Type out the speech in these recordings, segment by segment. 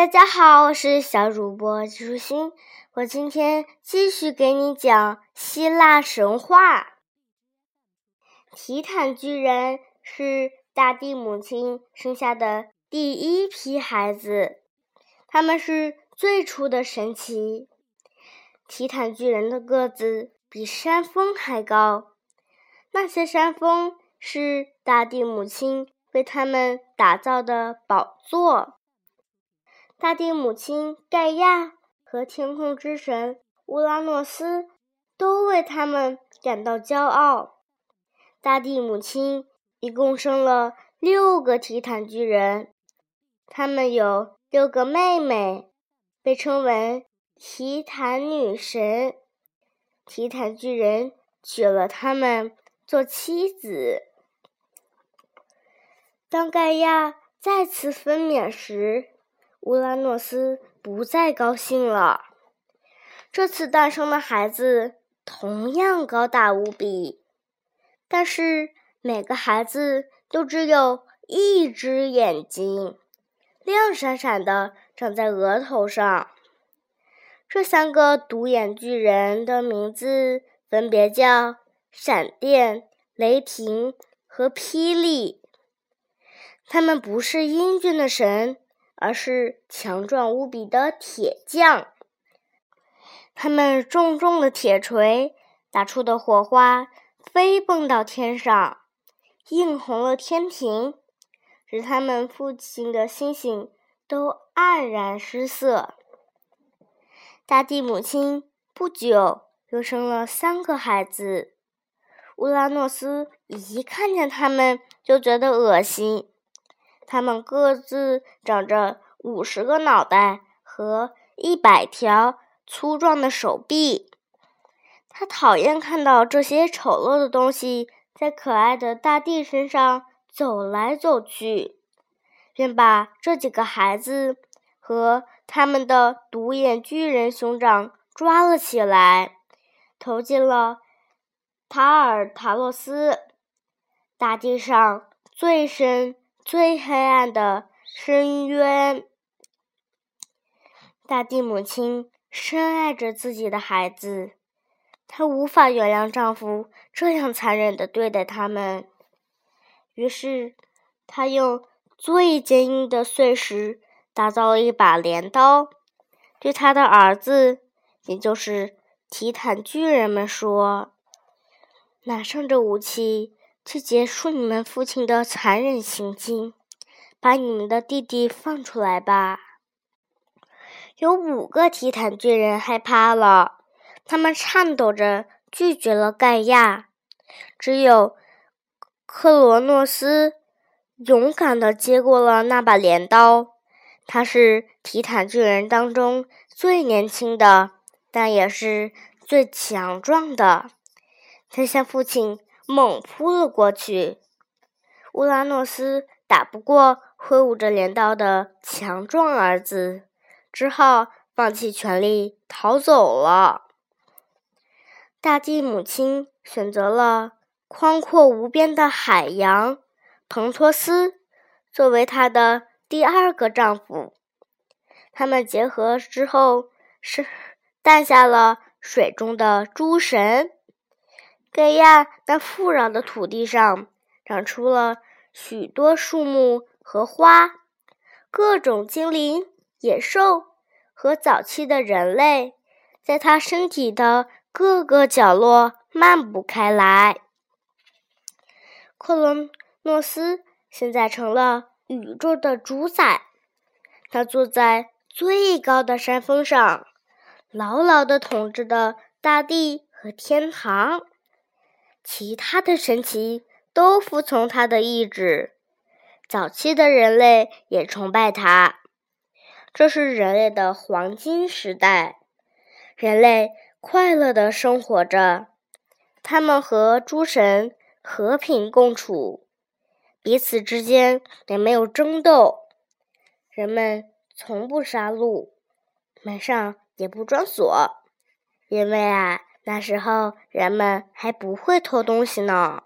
大家好，我是小主播季舒心，我今天继续给你讲希腊神话。提坦巨人是大地母亲生下的第一批孩子，他们是最初的神奇。提坦巨人的个子比山峰还高，那些山峰是大地母亲为他们打造的宝座。大地母亲盖亚和天空之神乌拉诺斯都为他们感到骄傲。大地母亲一共生了六个提坦巨人，他们有六个妹妹，被称为。提坦女神，提坦巨人娶了她们做妻子。当盖亚再次分娩时，乌拉诺斯不再高兴了。这次诞生的孩子同样高大无比，但是每个孩子都只有一只眼睛，亮闪闪的长在额头上。这三个独眼巨人的名字分别叫闪电、雷霆和霹雳。他们不是英俊的神，而是强壮无比的铁匠。他们重重的铁锤打出的火花飞蹦到天上，映红了天庭，使他们父亲的星星都黯然失色。大地母亲不久又生了三个孩子，乌拉诺斯一看见他们就觉得恶心。他们各自长着五十个脑袋和一百条粗壮的手臂，他讨厌看到这些丑陋的东西在可爱的大地身上走来走去，便把这几个孩子和。他们的独眼巨人兄长抓了起来，投进了塔尔塔洛斯大地上最深、最黑暗的深渊。大地母亲深爱着自己的孩子，她无法原谅丈夫这样残忍的对待他们，于是她用最坚硬的碎石。打造了一把镰刀，对他的儿子，也就是提坦巨人们说：“拿上这武器，去结束你们父亲的残忍行径，把你们的弟弟放出来吧。”有五个提坦巨人害怕了，他们颤抖着拒绝了盖亚。只有克罗诺斯勇敢地接过了那把镰刀。他是提坦巨人当中最年轻的，但也是最强壮的。他向父亲猛扑了过去。乌拉诺斯打不过挥舞着镰刀的强壮儿子，只好放弃全力逃走了。大地母亲选择了宽阔无边的海洋蓬托斯作为她的。第二个丈夫，他们结合之后是诞下了水中的诸神。盖亚那富饶的土地上长出了许多树木和花，各种精灵、野兽和早期的人类，在他身体的各个角落漫步开来。克罗诺斯现在成了。宇宙的主宰，他坐在最高的山峰上，牢牢地统治着大地和天堂。其他的神奇都服从他的意志。早期的人类也崇拜他。这是人类的黄金时代，人类快乐的生活着，他们和诸神和平共处。彼此之间也没有争斗，人们从不杀戮，门上也不装锁，因为啊，那时候人们还不会偷东西呢。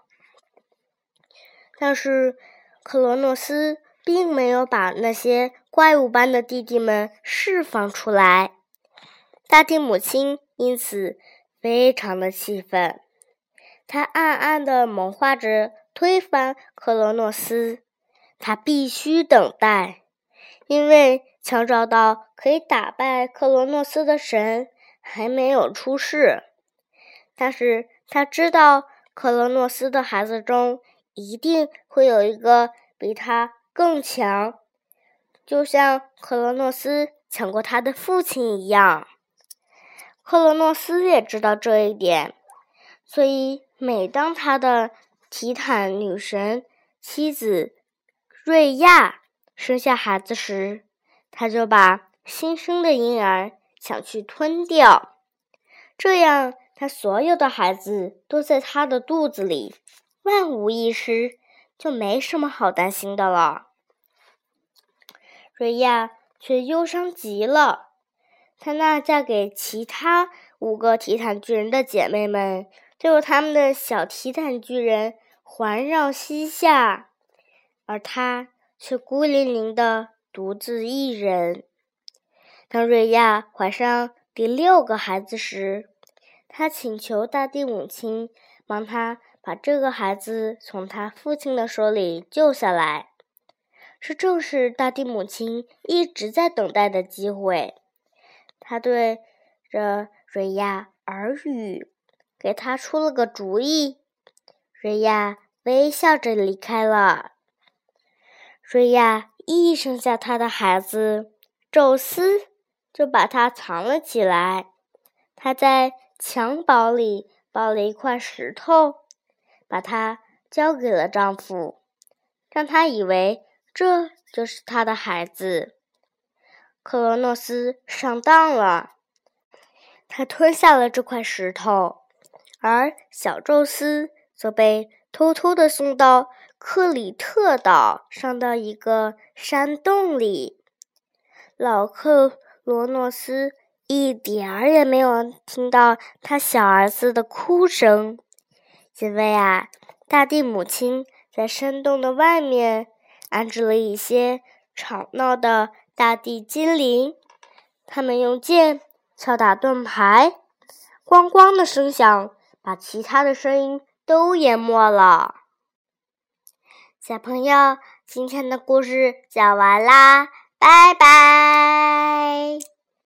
但是克罗诺斯并没有把那些怪物般的弟弟们释放出来。大地母亲因此非常的气愤，她暗暗的谋划着推翻克罗诺斯。她必须等待，因为强找到可以打败克罗诺斯的神还没有出世。但是他知道，克罗诺斯的孩子中一定会有一个比他更强，就像克罗诺斯抢过他的父亲一样。克罗诺斯也知道这一点，所以每当他的提坦女神妻子瑞亚生下孩子时，他就把新生的婴儿抢去吞掉，这样。他所有的孩子都在他的肚子里，万无一失，就没什么好担心的了。瑞亚却忧伤极了，她那嫁给其他五个提坦巨人的姐妹们，都有他们的小提坦巨人环绕膝下，而她却孤零零的独自一人。当瑞亚怀上第六个孩子时，他请求大地母亲帮他把这个孩子从他父亲的手里救下来，这正是大地母亲一直在等待的机会。他对着瑞亚耳语，给他出了个主意。瑞亚微笑着离开了。瑞亚一生下他的孩子，宙斯就把他藏了起来。他在。襁褓里抱了一块石头，把它交给了丈夫，让他以为这就是他的孩子。克罗诺斯上当了，他吞下了这块石头，而小宙斯则被偷偷的送到克里特岛上的一个山洞里。老克罗诺斯。一点儿也没有听到他小儿子的哭声，因为啊，大地母亲在山洞的外面安置了一些吵闹的大地精灵，他们用剑敲打盾牌，咣咣的声响把其他的声音都淹没了。小朋友，今天的故事讲完啦，拜拜。